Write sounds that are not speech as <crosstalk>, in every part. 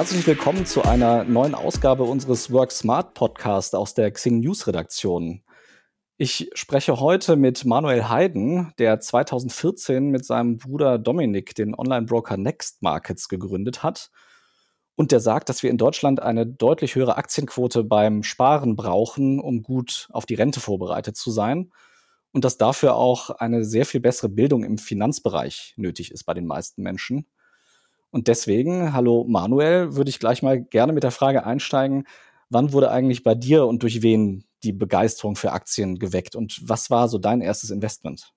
Herzlich willkommen zu einer neuen Ausgabe unseres Work Smart Podcast aus der Xing News Redaktion. Ich spreche heute mit Manuel Heiden, der 2014 mit seinem Bruder Dominik den Online-Broker Next Markets gegründet hat. Und der sagt, dass wir in Deutschland eine deutlich höhere Aktienquote beim Sparen brauchen, um gut auf die Rente vorbereitet zu sein. Und dass dafür auch eine sehr viel bessere Bildung im Finanzbereich nötig ist bei den meisten Menschen. Und deswegen, hallo Manuel, würde ich gleich mal gerne mit der Frage einsteigen, wann wurde eigentlich bei dir und durch wen die Begeisterung für Aktien geweckt und was war so dein erstes Investment?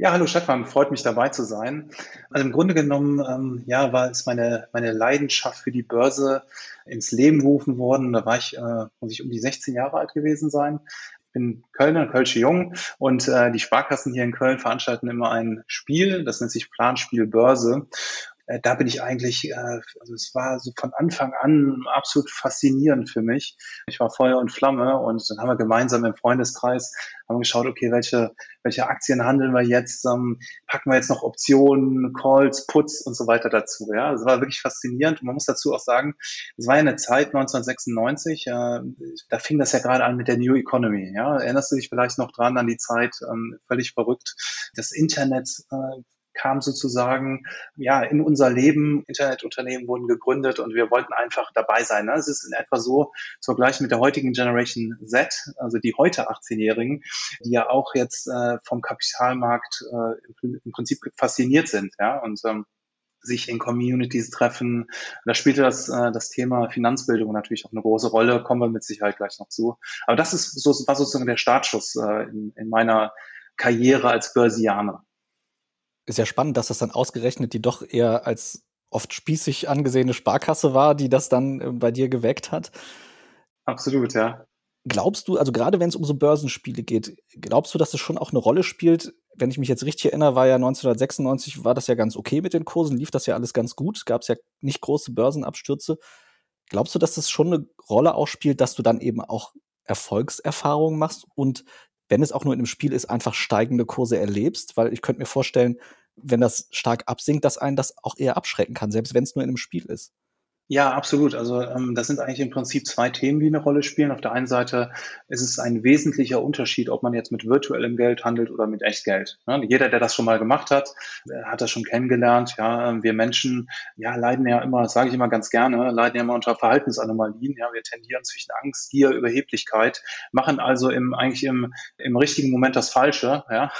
Ja, hallo Stefan, freut mich dabei zu sein. Also im Grunde genommen, ähm, ja, war es meine, meine Leidenschaft für die Börse ins Leben gerufen worden. Da war ich, äh, muss ich um die 16 Jahre alt gewesen sein. Ich bin Kölner, Kölsche Jung und äh, die Sparkassen hier in Köln veranstalten immer ein Spiel, das nennt sich Planspiel Börse äh, da bin ich eigentlich, äh, also es war so von Anfang an absolut faszinierend für mich. Ich war Feuer und Flamme und dann haben wir gemeinsam im Freundeskreis haben geschaut, okay, welche, welche Aktien handeln wir jetzt, ähm, packen wir jetzt noch Optionen, Calls, Puts und so weiter dazu. Ja, das war wirklich faszinierend. Und man muss dazu auch sagen, es war ja eine Zeit 1996, äh, da fing das ja gerade an mit der New Economy. Ja, erinnerst du dich vielleicht noch dran an die Zeit, ähm, völlig verrückt. Das Internet äh, kam sozusagen ja in unser Leben. Internetunternehmen wurden gegründet und wir wollten einfach dabei sein. Ne? Es ist in etwa so zu vergleichen mit der heutigen Generation Z, also die heute 18-Jährigen, die ja auch jetzt äh, vom Kapitalmarkt äh, im Prinzip fasziniert sind. Ja? Und ähm, sich in Communities treffen. Da spielte das, äh, das Thema Finanzbildung natürlich auch eine große Rolle, kommen wir mit Sicherheit gleich noch zu. Aber das ist so, war sozusagen der Startschuss äh, in, in meiner Karriere als Börsianer ist ja spannend, dass das dann ausgerechnet die doch eher als oft spießig angesehene Sparkasse war, die das dann äh, bei dir geweckt hat. Absolut, ja. Glaubst du, also gerade wenn es um so Börsenspiele geht, glaubst du, dass das schon auch eine Rolle spielt? Wenn ich mich jetzt richtig erinnere, war ja 1996, war das ja ganz okay mit den Kursen, lief das ja alles ganz gut, gab es ja nicht große Börsenabstürze. Glaubst du, dass das schon eine Rolle auch spielt, dass du dann eben auch Erfolgserfahrungen machst und wenn es auch nur in einem Spiel ist, einfach steigende Kurse erlebst, weil ich könnte mir vorstellen, wenn das stark absinkt, dass einen das auch eher abschrecken kann, selbst wenn es nur in einem Spiel ist. Ja, absolut. Also ähm, das sind eigentlich im Prinzip zwei Themen, die eine Rolle spielen. Auf der einen Seite ist es ein wesentlicher Unterschied, ob man jetzt mit virtuellem Geld handelt oder mit Echtgeld. Ne? Jeder, der das schon mal gemacht hat, hat das schon kennengelernt. Ja, wir Menschen ja, leiden ja immer, das sage ich immer ganz gerne, leiden ja immer unter Verhaltensanomalien. Ja, wir tendieren zwischen Angst, Gier, Überheblichkeit, machen also im, eigentlich im, im richtigen Moment das Falsche. Ja.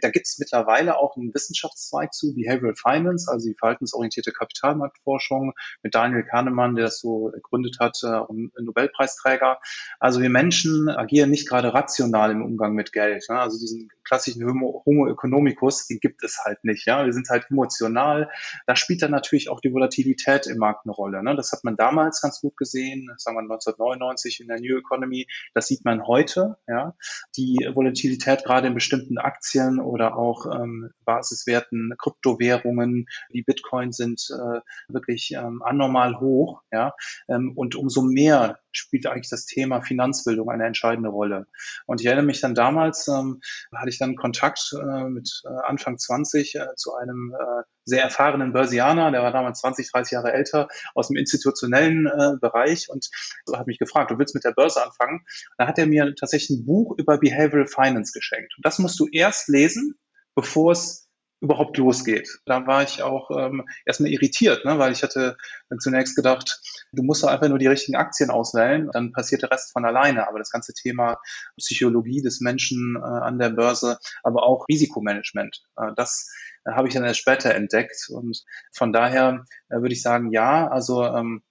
Da gibt es mittlerweile auch einen Wissenschaftszweig zu, Behavioral Finance, also die verhaltensorientierte Kapitalmarktforschung mit Daniel Kahnemann, der das so gegründet hat, äh, Nobelpreisträger. Also wir Menschen agieren nicht gerade rational im Umgang mit Geld. Ne? Also diesen klassischen Homo, Homo economicus, den gibt es halt nicht. Ja, wir sind halt emotional. Da spielt dann natürlich auch die Volatilität im Markt eine Rolle. Ne? Das hat man damals ganz gut gesehen, sagen wir 1999 in der New Economy. Das sieht man heute. Ja, die Volatilität gerade in bestimmten Aktien oder auch ähm, Basiswerten, Kryptowährungen, wie Bitcoin sind äh, wirklich ähm, anormal hoch. Ja, ähm, und umso mehr spielt eigentlich das Thema Finanzbildung eine entscheidende Rolle. Und ich erinnere mich dann damals, ähm, hatte ich dann Kontakt äh, mit äh, Anfang 20 äh, zu einem äh, sehr erfahrenen Börsianer, der war damals 20, 30 Jahre älter, aus dem institutionellen äh, Bereich und hat mich gefragt, du willst mit der Börse anfangen? Da hat er mir tatsächlich ein Buch über Behavioral Finance geschenkt. Und das musst du erst lesen, bevor es überhaupt losgeht. Da war ich auch ähm, erstmal irritiert, ne, weil ich hatte zunächst gedacht, du musst doch einfach nur die richtigen Aktien auswählen, dann passiert der Rest von alleine. Aber das ganze Thema Psychologie des Menschen äh, an der Börse, aber auch Risikomanagement, äh, das äh, habe ich dann erst später entdeckt. Und von daher äh, würde ich sagen, ja, also ähm,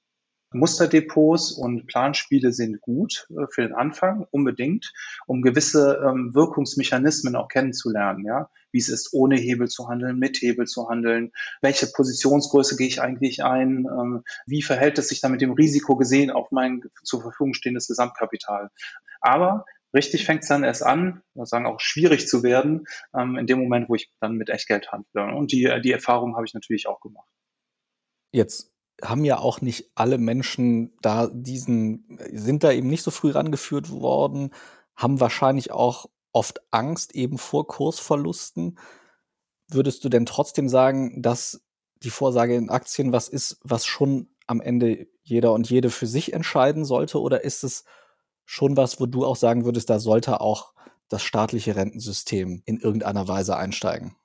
Musterdepots und Planspiele sind gut äh, für den Anfang, unbedingt, um gewisse ähm, Wirkungsmechanismen auch kennenzulernen, ja. Wie es ist, ohne Hebel zu handeln, mit Hebel zu handeln. Welche Positionsgröße gehe ich eigentlich ein? Ähm, wie verhält es sich dann mit dem Risiko gesehen auf mein zur Verfügung stehendes Gesamtkapital? Aber richtig fängt es dann erst an, sagen auch schwierig zu werden, ähm, in dem Moment, wo ich dann mit Echtgeld handle. Und die, die Erfahrung habe ich natürlich auch gemacht. Jetzt haben ja auch nicht alle Menschen da diesen, sind da eben nicht so früh rangeführt worden, haben wahrscheinlich auch oft Angst eben vor Kursverlusten. Würdest du denn trotzdem sagen, dass die Vorsage in Aktien was ist, was schon am Ende jeder und jede für sich entscheiden sollte? Oder ist es schon was, wo du auch sagen würdest, da sollte auch das staatliche Rentensystem in irgendeiner Weise einsteigen?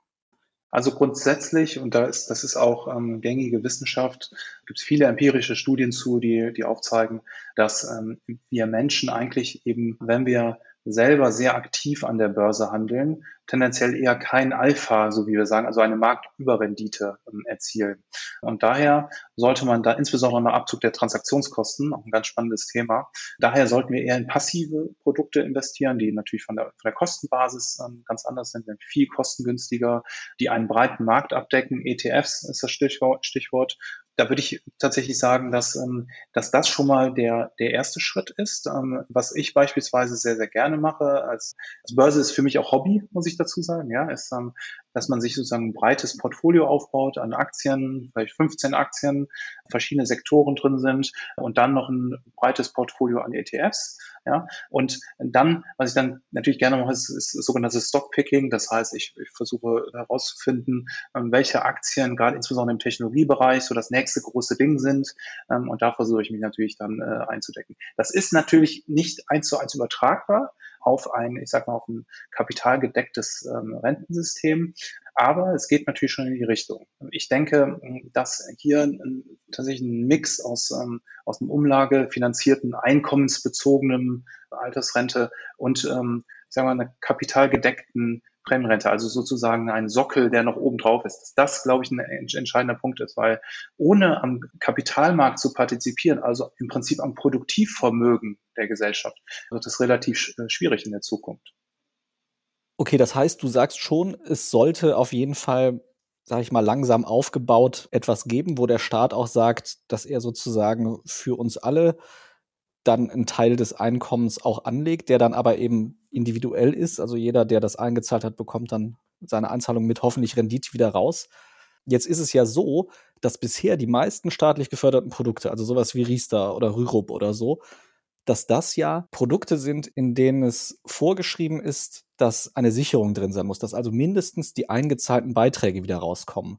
Also grundsätzlich, und da ist, das ist auch ähm, gängige Wissenschaft, gibt es viele empirische Studien zu, die, die aufzeigen, dass ähm, wir Menschen eigentlich eben, wenn wir selber sehr aktiv an der Börse handeln, tendenziell eher kein Alpha, so wie wir sagen, also eine Marktüberrendite ähm, erzielen. Und daher sollte man da insbesondere nach Abzug der Transaktionskosten, auch ein ganz spannendes Thema, daher sollten wir eher in passive Produkte investieren, die natürlich von der, von der Kostenbasis ähm, ganz anders sind, sind viel kostengünstiger, die einen breiten Markt abdecken. ETFs ist das Stichwort, Stichwort da würde ich tatsächlich sagen, dass, ähm, dass das schon mal der, der erste Schritt ist. Ähm, was ich beispielsweise sehr, sehr gerne mache, als, als Börse ist für mich auch Hobby, muss ich dazu sagen, ja, ist, ähm, dass man sich sozusagen ein breites Portfolio aufbaut an Aktien, vielleicht 15 Aktien, verschiedene Sektoren drin sind und dann noch ein breites Portfolio an ETFs. Ja, und dann, was ich dann natürlich gerne mache, ist, ist sogenanntes Stockpicking. Das heißt, ich, ich versuche herauszufinden, welche Aktien gerade insbesondere im Technologiebereich so das nächste große Ding sind. Ähm, und da versuche ich mich natürlich dann äh, einzudecken. Das ist natürlich nicht eins zu eins übertragbar auf ein, ich sag mal, auf ein kapitalgedecktes ähm, Rentensystem. Aber es geht natürlich schon in die Richtung. Ich denke, dass hier tatsächlich ein Mix aus, ähm, aus einem umlagefinanzierten, einkommensbezogenen Altersrente und, ähm, sagen wir, einer kapitalgedeckten Brennrente, also sozusagen ein Sockel, der noch oben drauf ist. Dass das, glaube ich, ein entscheidender Punkt ist, weil ohne am Kapitalmarkt zu partizipieren, also im Prinzip am Produktivvermögen der Gesellschaft, wird es relativ äh, schwierig in der Zukunft. Okay, das heißt, du sagst schon, es sollte auf jeden Fall, sage ich mal, langsam aufgebaut etwas geben, wo der Staat auch sagt, dass er sozusagen für uns alle dann einen Teil des Einkommens auch anlegt, der dann aber eben individuell ist. Also jeder, der das eingezahlt hat, bekommt dann seine Einzahlung mit hoffentlich Rendite wieder raus. Jetzt ist es ja so, dass bisher die meisten staatlich geförderten Produkte, also sowas wie Riester oder Rürup oder so, dass das ja Produkte sind, in denen es vorgeschrieben ist, dass eine Sicherung drin sein muss, dass also mindestens die eingezahlten Beiträge wieder rauskommen.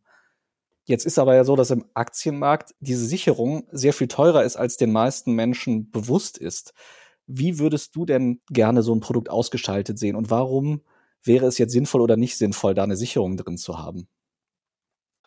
Jetzt ist aber ja so, dass im Aktienmarkt diese Sicherung sehr viel teurer ist, als den meisten Menschen bewusst ist. Wie würdest du denn gerne so ein Produkt ausgestaltet sehen und warum wäre es jetzt sinnvoll oder nicht sinnvoll, da eine Sicherung drin zu haben?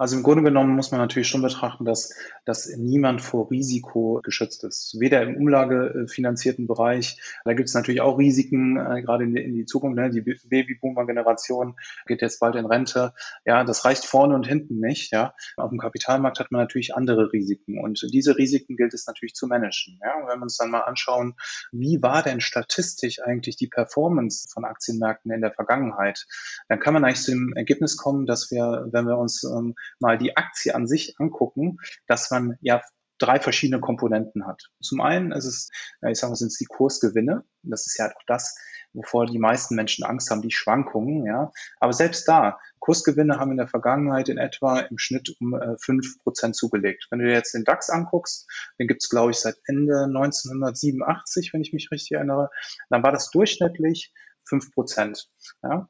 Also im Grunde genommen muss man natürlich schon betrachten, dass, dass niemand vor Risiko geschützt ist. Weder im umlagefinanzierten Bereich, da gibt es natürlich auch Risiken, äh, gerade in die, in die Zukunft. Ne? Die Babyboomer-Generation geht jetzt bald in Rente. Ja, das reicht vorne und hinten nicht. Ja, auf dem Kapitalmarkt hat man natürlich andere Risiken und diese Risiken gilt es natürlich zu managen. Ja, und wenn wir uns dann mal anschauen, wie war denn statistisch eigentlich die Performance von Aktienmärkten in der Vergangenheit, dann kann man eigentlich zu dem Ergebnis kommen, dass wir, wenn wir uns ähm, mal die Aktie an sich angucken, dass man ja drei verschiedene Komponenten hat. Zum einen ist es, ich sage mal, sind es die Kursgewinne. Das ist ja auch das, wovor die meisten Menschen Angst haben, die Schwankungen, ja. Aber selbst da, Kursgewinne haben in der Vergangenheit in etwa im Schnitt um äh, fünf Prozent zugelegt. Wenn du dir jetzt den DAX anguckst, den gibt es, glaube ich, seit Ende 1987, wenn ich mich richtig erinnere, dann war das durchschnittlich fünf Prozent. Ja?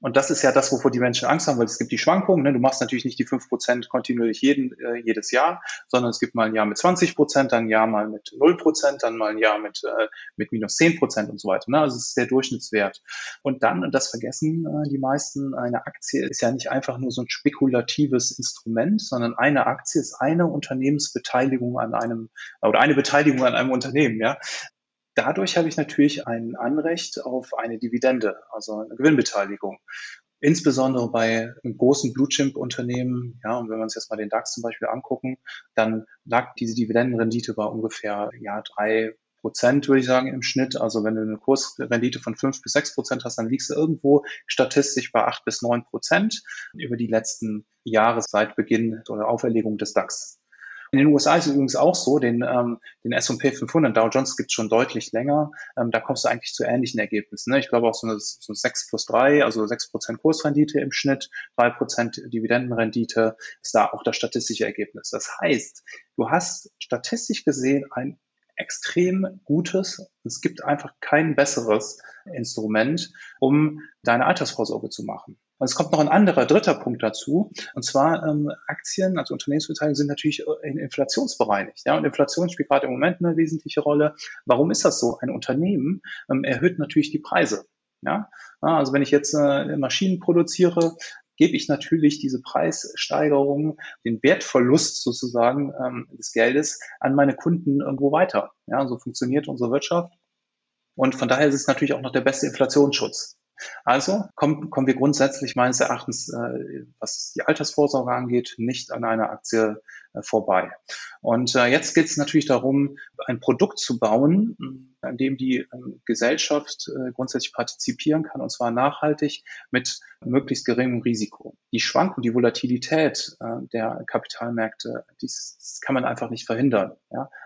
Und das ist ja das, wovor die Menschen Angst haben, weil es gibt die Schwankungen. Ne? Du machst natürlich nicht die fünf Prozent kontinuierlich jeden, äh, jedes Jahr, sondern es gibt mal ein Jahr mit 20 Prozent, dann ein Jahr mal mit 0 Prozent, dann mal ein Jahr mit, äh, mit minus 10 Prozent und so weiter. Ne? Also es ist der Durchschnittswert. Und dann, und das vergessen äh, die meisten, eine Aktie ist ja nicht einfach nur so ein spekulatives Instrument, sondern eine Aktie ist eine Unternehmensbeteiligung an einem oder eine Beteiligung an einem Unternehmen. Ja? Dadurch habe ich natürlich ein Anrecht auf eine Dividende, also eine Gewinnbeteiligung. Insbesondere bei großen Blue Chip Unternehmen, ja, und wenn wir uns jetzt mal den DAX zum Beispiel angucken, dann lag diese Dividendenrendite bei ungefähr, ja, drei Prozent, würde ich sagen, im Schnitt. Also wenn du eine Kursrendite von fünf bis sechs Prozent hast, dann liegst du irgendwo statistisch bei acht bis neun Prozent über die letzten Jahre seit Beginn oder Auferlegung des DAX. In den USA ist es übrigens auch so, den, ähm, den S&P 500, Dow Jones gibt es schon deutlich länger. Ähm, da kommst du eigentlich zu ähnlichen Ergebnissen. Ne? Ich glaube auch so eine, so 6 plus 3, also 6 Prozent Kursrendite im Schnitt, 3 Prozent Dividendenrendite ist da auch das statistische Ergebnis. Das heißt, du hast statistisch gesehen ein extrem gutes, es gibt einfach kein besseres Instrument, um deine Altersvorsorge zu machen. Und es kommt noch ein anderer, dritter Punkt dazu. Und zwar ähm, Aktien, also Unternehmensbeteiligung, sind natürlich äh, inflationsbereinigt. Ja? Und Inflation spielt gerade im Moment eine wesentliche Rolle. Warum ist das so? Ein Unternehmen ähm, erhöht natürlich die Preise. Ja? Also wenn ich jetzt äh, Maschinen produziere, gebe ich natürlich diese Preissteigerung, den Wertverlust sozusagen ähm, des Geldes an meine Kunden irgendwo weiter. Ja, so funktioniert unsere Wirtschaft. Und von daher ist es natürlich auch noch der beste Inflationsschutz. Also kommen, kommen wir grundsätzlich meines Erachtens, äh, was die Altersvorsorge angeht, nicht an einer Aktie äh, vorbei. Und äh, jetzt geht es natürlich darum, ein Produkt zu bauen, an dem die ähm, Gesellschaft äh, grundsätzlich partizipieren kann, und zwar nachhaltig mit möglichst geringem Risiko. Die Schwankung, die Volatilität äh, der Kapitalmärkte, das kann man einfach nicht verhindern.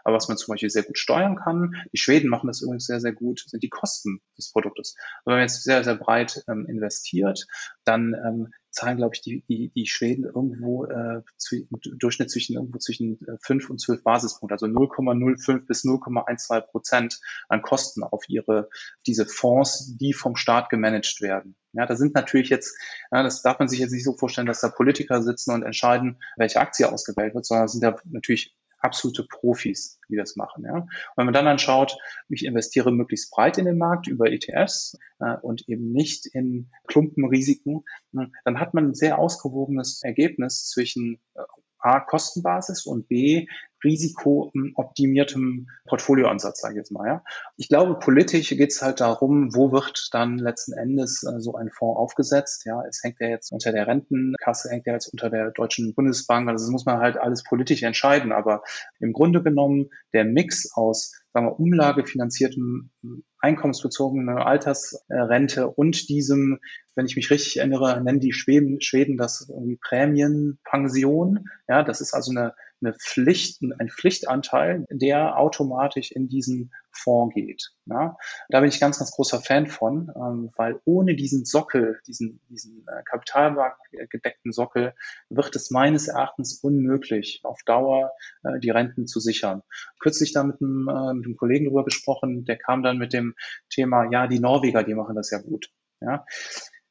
Aber was man zum Beispiel sehr gut steuern kann, die Schweden machen das übrigens sehr, sehr gut, sind die Kosten des Produktes. wenn man jetzt sehr, sehr breit ähm, investiert, dann ähm, zahlen, glaube ich, die, die, die Schweden irgendwo äh, zu, im Durchschnitt zwischen irgendwo zwischen äh, 5 und 12 Basispunkte, also 0,05 bis 0,12 Prozent an Kosten auf ihre diese Fonds, die vom Staat gemanagt werden. Ja, da sind natürlich jetzt, ja, das darf man sich jetzt nicht so vorstellen, dass da Politiker sitzen und entscheiden, welche Aktie ausgewählt wird, sondern sind da natürlich absolute Profis, die das machen. Ja. Und wenn man dann anschaut, ich investiere möglichst breit in den Markt über ETFs äh, und eben nicht in Klumpenrisiken, dann hat man ein sehr ausgewogenes Ergebnis zwischen äh, A, Kostenbasis und B, risikooptimiertem Portfolioansatz, sage ich jetzt mal. Ja. Ich glaube, politisch geht es halt darum, wo wird dann letzten Endes äh, so ein Fonds aufgesetzt. Ja, es hängt ja jetzt unter der Rentenkasse, hängt ja jetzt unter der Deutschen Bundesbank. Also das muss man halt alles politisch entscheiden. Aber im Grunde genommen der Mix aus sagen wir, umlagefinanziertem einkommensbezogene Altersrente und diesem, wenn ich mich richtig erinnere, nennen die Schweden, Schweden das irgendwie Prämienpension. Ja, das ist also eine eine Pflicht, ein Pflichtanteil, der automatisch in diesen Fonds geht. Ja, da bin ich ganz, ganz großer Fan von, ähm, weil ohne diesen Sockel, diesen, diesen äh, kapitalmarktgedeckten Sockel, wird es meines Erachtens unmöglich, auf Dauer äh, die Renten zu sichern. Kürzlich da mit einem, äh, mit einem Kollegen drüber gesprochen, der kam dann mit dem Thema, ja, die Norweger, die machen das ja gut. Ja,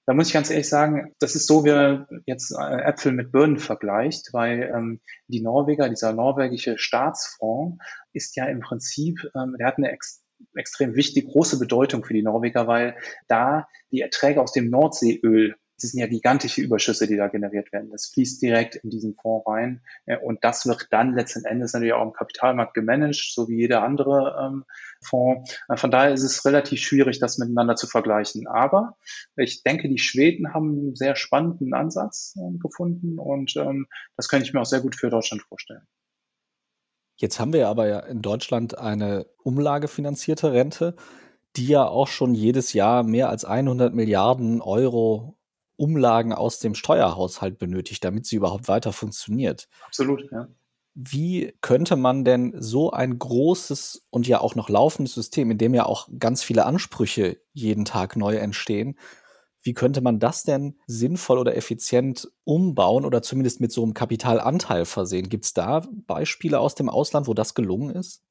da muss ich ganz ehrlich sagen, das ist so, wie man jetzt äh, Äpfel mit Birnen vergleicht, weil ähm, die Norweger, dieser norwegische Staatsfonds, ist ja im Prinzip, ähm, der hat eine ex extrem wichtige, große Bedeutung für die Norweger, weil da die Erträge aus dem Nordseeöl das sind ja gigantische Überschüsse, die da generiert werden. Das fließt direkt in diesen Fonds rein und das wird dann letzten Endes natürlich auch im Kapitalmarkt gemanagt, so wie jeder andere ähm, Fonds. Äh, von daher ist es relativ schwierig, das miteinander zu vergleichen. Aber ich denke, die Schweden haben einen sehr spannenden Ansatz äh, gefunden und ähm, das könnte ich mir auch sehr gut für Deutschland vorstellen. Jetzt haben wir aber ja in Deutschland eine umlagefinanzierte Rente, die ja auch schon jedes Jahr mehr als 100 Milliarden Euro Umlagen aus dem Steuerhaushalt benötigt, damit sie überhaupt weiter funktioniert. Absolut, ja. Wie könnte man denn so ein großes und ja auch noch laufendes System, in dem ja auch ganz viele Ansprüche jeden Tag neu entstehen, wie könnte man das denn sinnvoll oder effizient umbauen oder zumindest mit so einem Kapitalanteil versehen? Gibt es da Beispiele aus dem Ausland, wo das gelungen ist?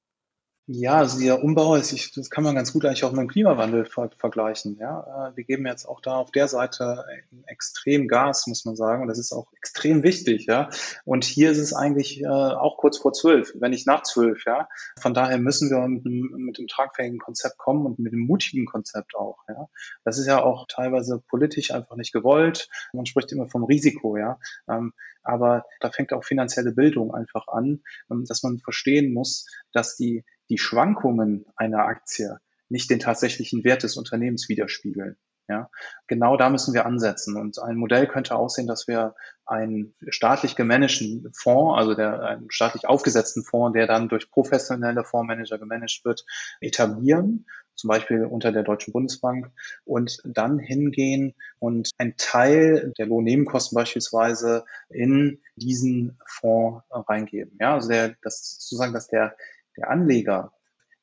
Ja, also der Umbau ist, ich, das kann man ganz gut eigentlich auch mit dem Klimawandel ver vergleichen. Ja, äh, wir geben jetzt auch da auf der Seite extrem Gas, muss man sagen, und das ist auch extrem wichtig. Ja, und hier ist es eigentlich äh, auch kurz vor zwölf, wenn nicht nach zwölf. Ja, von daher müssen wir mit, mit dem tragfähigen Konzept kommen und mit dem mutigen Konzept auch. Ja, das ist ja auch teilweise politisch einfach nicht gewollt. Man spricht immer vom Risiko. Ja, ähm, aber da fängt auch finanzielle Bildung einfach an, ähm, dass man verstehen muss, dass die die Schwankungen einer Aktie nicht den tatsächlichen Wert des Unternehmens widerspiegeln. Ja, genau da müssen wir ansetzen. Und ein Modell könnte aussehen, dass wir einen staatlich gemanagten Fonds, also der, einen staatlich aufgesetzten Fonds, der dann durch professionelle Fondsmanager gemanagt wird, etablieren, zum Beispiel unter der Deutschen Bundesbank und dann hingehen und einen Teil der Lohnnebenkosten beispielsweise in diesen Fonds reingeben. Ja, also der, das sozusagen, dass der der Anleger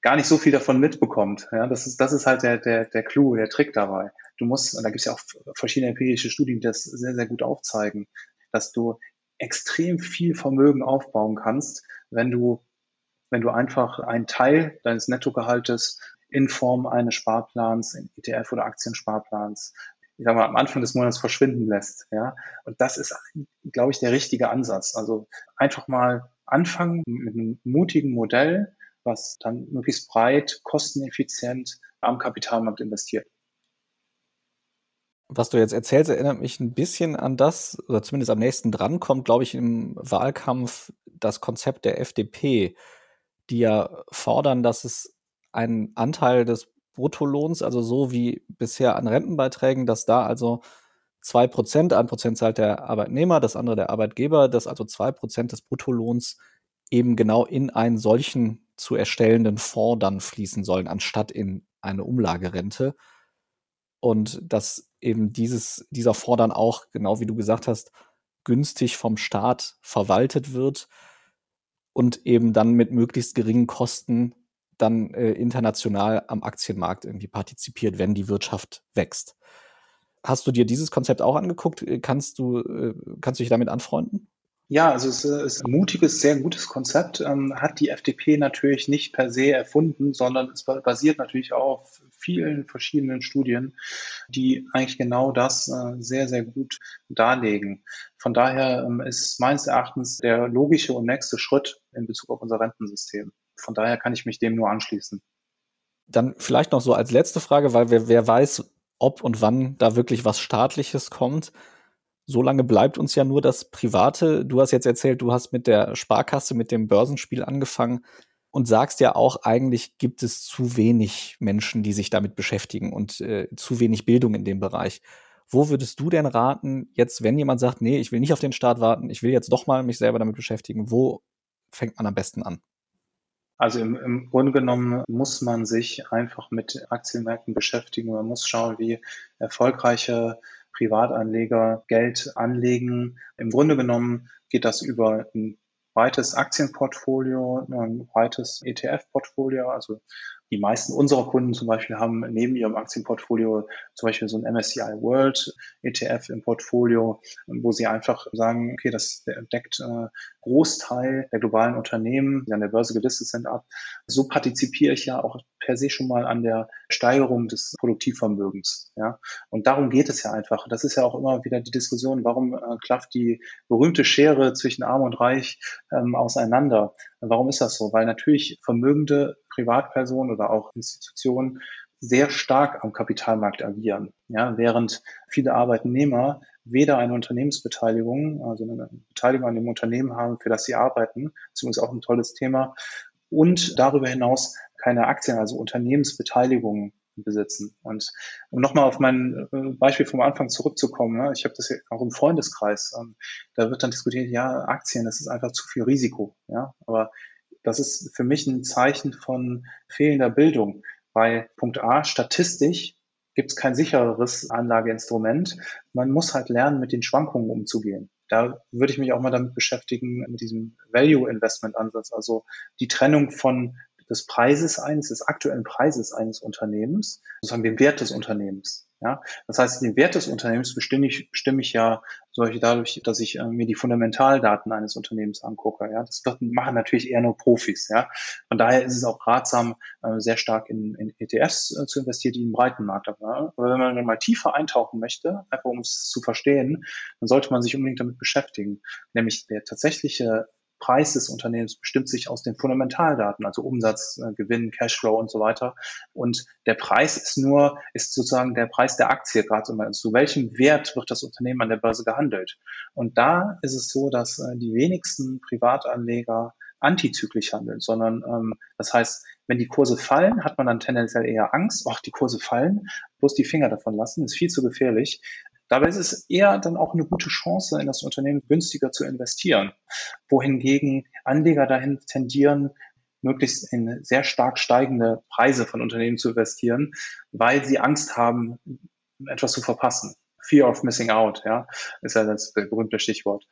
gar nicht so viel davon mitbekommt. Ja, das ist, das ist halt der, der, der Clou, der Trick dabei. Du musst, und da gibt es ja auch verschiedene empirische Studien, die das sehr, sehr gut aufzeigen, dass du extrem viel Vermögen aufbauen kannst, wenn du, wenn du einfach einen Teil deines Nettogehaltes in Form eines Sparplans, in ETF oder Aktiensparplans ich sag mal, am Anfang des Monats verschwinden lässt. Ja? Und das ist, glaube ich, der richtige Ansatz. Also einfach mal anfangen mit einem mutigen Modell, was dann möglichst breit, kosteneffizient am Kapitalmarkt investiert. Was du jetzt erzählst, erinnert mich ein bisschen an das, oder zumindest am nächsten dran kommt, glaube ich, im Wahlkampf das Konzept der FDP, die ja fordern, dass es einen Anteil des Bruttolohns, also so wie bisher an Rentenbeiträgen, dass da also zwei Prozent, ein Prozent zahlt der Arbeitnehmer, das andere der Arbeitgeber, dass also zwei Prozent des Bruttolohns eben genau in einen solchen zu erstellenden Fonds dann fließen sollen, anstatt in eine Umlagerente. Und dass eben dieses, dieser Fonds dann auch, genau wie du gesagt hast, günstig vom Staat verwaltet wird und eben dann mit möglichst geringen Kosten dann äh, international am Aktienmarkt irgendwie partizipiert, wenn die Wirtschaft wächst. Hast du dir dieses Konzept auch angeguckt? Kannst du, äh, kannst du dich damit anfreunden? Ja, also es ist ein mutiges, sehr gutes Konzept. Ähm, hat die FDP natürlich nicht per se erfunden, sondern es basiert natürlich auf vielen verschiedenen Studien, die eigentlich genau das äh, sehr, sehr gut darlegen. Von daher ähm, ist meines Erachtens der logische und nächste Schritt in Bezug auf unser Rentensystem. Von daher kann ich mich dem nur anschließen. Dann vielleicht noch so als letzte Frage, weil wer, wer weiß, ob und wann da wirklich was Staatliches kommt so lange bleibt uns ja nur das Private. Du hast jetzt erzählt, du hast mit der Sparkasse, mit dem Börsenspiel angefangen und sagst ja auch, eigentlich gibt es zu wenig Menschen, die sich damit beschäftigen und äh, zu wenig Bildung in dem Bereich. Wo würdest du denn raten, jetzt, wenn jemand sagt, nee, ich will nicht auf den Start warten, ich will jetzt doch mal mich selber damit beschäftigen, wo fängt man am besten an? Also im, im Grunde genommen muss man sich einfach mit Aktienmärkten beschäftigen. Man muss schauen, wie erfolgreiche Privatanleger Geld anlegen. Im Grunde genommen geht das über ein breites Aktienportfolio, ein breites ETF-Portfolio, also die meisten unserer Kunden zum Beispiel haben neben ihrem Aktienportfolio zum Beispiel so ein MSCI World ETF im Portfolio, wo sie einfach sagen, okay, das deckt äh, Großteil der globalen Unternehmen, die an der Börse gelistet sind, ab. So partizipiere ich ja auch per se schon mal an der Steigerung des Produktivvermögens. Ja? Und darum geht es ja einfach. Das ist ja auch immer wieder die Diskussion, warum äh, klafft die berühmte Schere zwischen Arm und Reich ähm, auseinander? Warum ist das so? Weil natürlich vermögende Privatpersonen oder auch Institutionen sehr stark am Kapitalmarkt agieren, ja, während viele Arbeitnehmer weder eine Unternehmensbeteiligung, also eine Beteiligung an dem Unternehmen haben, für das sie arbeiten, das auch ein tolles Thema, und darüber hinaus keine Aktien, also Unternehmensbeteiligungen besitzen. Und um nochmal auf mein äh, Beispiel vom Anfang zurückzukommen, ne, ich habe das auch im Freundeskreis, ähm, da wird dann diskutiert, ja, Aktien, das ist einfach zu viel Risiko. Ja, aber das ist für mich ein Zeichen von fehlender Bildung, weil Punkt A, statistisch gibt es kein sichereres Anlageinstrument. Man muss halt lernen, mit den Schwankungen umzugehen. Da würde ich mich auch mal damit beschäftigen, mit diesem Value Investment Ansatz, also die Trennung von des Preises eines, des aktuellen Preises eines Unternehmens, sozusagen dem Wert des Unternehmens. Ja, das heißt, den Wert des Unternehmens bestimme ich, bestimme ich ja solche dadurch, dass ich äh, mir die Fundamentaldaten eines Unternehmens angucke. Ja, das machen natürlich eher nur Profis. Ja, von daher ist es auch ratsam, äh, sehr stark in, in ETFs äh, zu investieren, die im breiten Markt haben. Ja? Aber wenn man dann mal tiefer eintauchen möchte, einfach um es zu verstehen, dann sollte man sich unbedingt damit beschäftigen. Nämlich der tatsächliche Preis des Unternehmens bestimmt sich aus den Fundamentaldaten, also Umsatz, äh, Gewinn, Cashflow und so weiter. Und der Preis ist nur, ist sozusagen der Preis der Aktie gerade immer. Zu welchem Wert wird das Unternehmen an der Börse gehandelt? Und da ist es so, dass äh, die wenigsten Privatanleger antizyklisch handeln, sondern ähm, das heißt, wenn die Kurse fallen, hat man dann tendenziell eher Angst, ach, die Kurse fallen, bloß die Finger davon lassen, ist viel zu gefährlich. Dabei ist es eher dann auch eine gute Chance, in das Unternehmen günstiger zu investieren, wohingegen Anleger dahin tendieren, möglichst in sehr stark steigende Preise von Unternehmen zu investieren, weil sie Angst haben, etwas zu verpassen. Fear of missing out, ja, ist ja das berühmte Stichwort.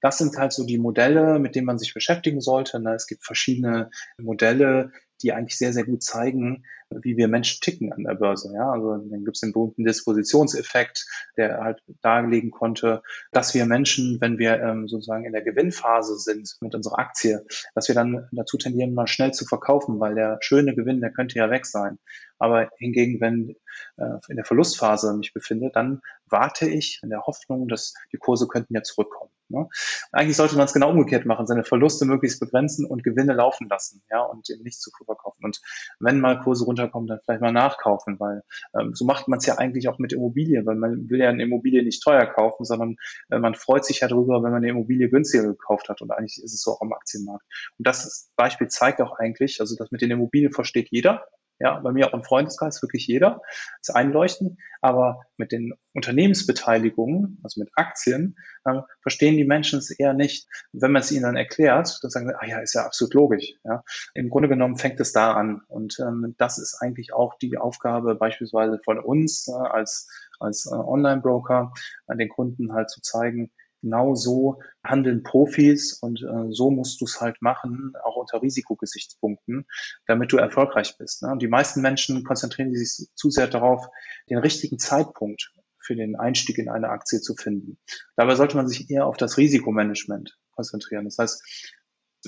Das sind halt so die Modelle, mit denen man sich beschäftigen sollte. Ne? Es gibt verschiedene Modelle, die eigentlich sehr, sehr gut zeigen, wie wir Menschen ticken an der Börse. Ja, also dann gibt es den berühmten Dispositionseffekt, der halt darlegen konnte, dass wir Menschen, wenn wir ähm, sozusagen in der Gewinnphase sind mit unserer Aktie, dass wir dann dazu tendieren, mal schnell zu verkaufen, weil der schöne Gewinn, der könnte ja weg sein. Aber hingegen, wenn äh, in der Verlustphase mich befinde, dann warte ich in der Hoffnung, dass die Kurse könnten ja zurückkommen. Ne? Eigentlich sollte man es genau umgekehrt machen, seine Verluste möglichst begrenzen und Gewinne laufen lassen, ja, und eben nicht zu verkaufen. Und wenn mal Kurse runterkommen, dann vielleicht mal nachkaufen, weil ähm, so macht man es ja eigentlich auch mit Immobilien, weil man will ja eine Immobilie nicht teuer kaufen, sondern äh, man freut sich ja darüber, wenn man eine Immobilie günstiger gekauft hat. Und eigentlich ist es so auch am Aktienmarkt. Und das Beispiel zeigt auch eigentlich, also das mit den Immobilien versteht jeder, ja, bei mir auch im Freundeskreis wirklich jeder, ist einleuchtend. Aber mit den Unternehmensbeteiligungen, also mit Aktien, äh, verstehen die Menschen es eher nicht. wenn man es ihnen dann erklärt, dann sagen sie, ah ja, ist ja absolut logisch. Ja. Im Grunde genommen fängt es da an. Und ähm, das ist eigentlich auch die Aufgabe beispielsweise von uns äh, als, als äh, Online-Broker, an den Kunden halt zu zeigen, genau so handeln Profis und äh, so musst du es halt machen, auch unter Risikogesichtspunkten, damit du erfolgreich bist. Ne? Und die meisten Menschen konzentrieren sich zu sehr darauf, den richtigen Zeitpunkt für den Einstieg in eine Aktie zu finden. Dabei sollte man sich eher auf das Risikomanagement konzentrieren. Das heißt,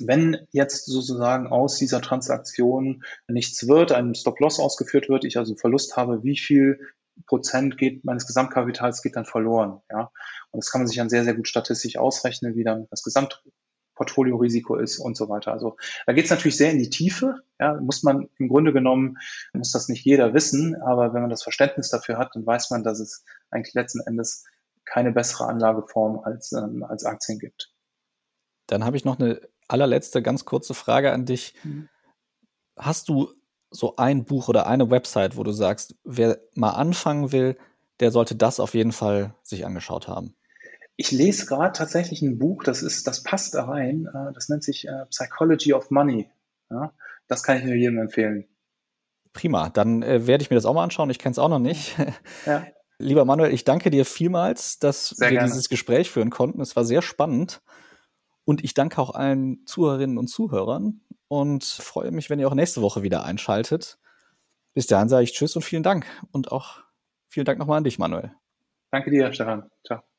wenn jetzt sozusagen aus dieser Transaktion nichts wird, ein Stop-Loss ausgeführt wird, ich also Verlust habe, wie viel Prozent geht, meines Gesamtkapitals geht dann verloren. Ja? Und das kann man sich dann sehr, sehr gut statistisch ausrechnen, wie dann das Gesamtportfoliorisiko ist und so weiter. Also da geht es natürlich sehr in die Tiefe. Ja, muss man im Grunde genommen, muss das nicht jeder wissen, aber wenn man das Verständnis dafür hat, dann weiß man, dass es eigentlich letzten Endes keine bessere Anlageform als, ähm, als Aktien gibt. Dann habe ich noch eine allerletzte ganz kurze Frage an dich. Mhm. Hast du so ein Buch oder eine Website, wo du sagst, wer mal anfangen will, der sollte das auf jeden Fall sich angeschaut haben? Ich lese gerade tatsächlich ein Buch, das ist, das passt da rein. Äh, das nennt sich äh, Psychology of Money. Ja, das kann ich nur jedem empfehlen. Prima, dann äh, werde ich mir das auch mal anschauen. Ich kenne es auch noch nicht. Ja. <laughs> Lieber Manuel, ich danke dir vielmals, dass sehr wir gerne. dieses Gespräch führen konnten. Es war sehr spannend. Und ich danke auch allen Zuhörerinnen und Zuhörern und freue mich, wenn ihr auch nächste Woche wieder einschaltet. Bis dahin sage ich Tschüss und vielen Dank. Und auch vielen Dank nochmal an dich, Manuel. Danke dir, Stefan. Ciao.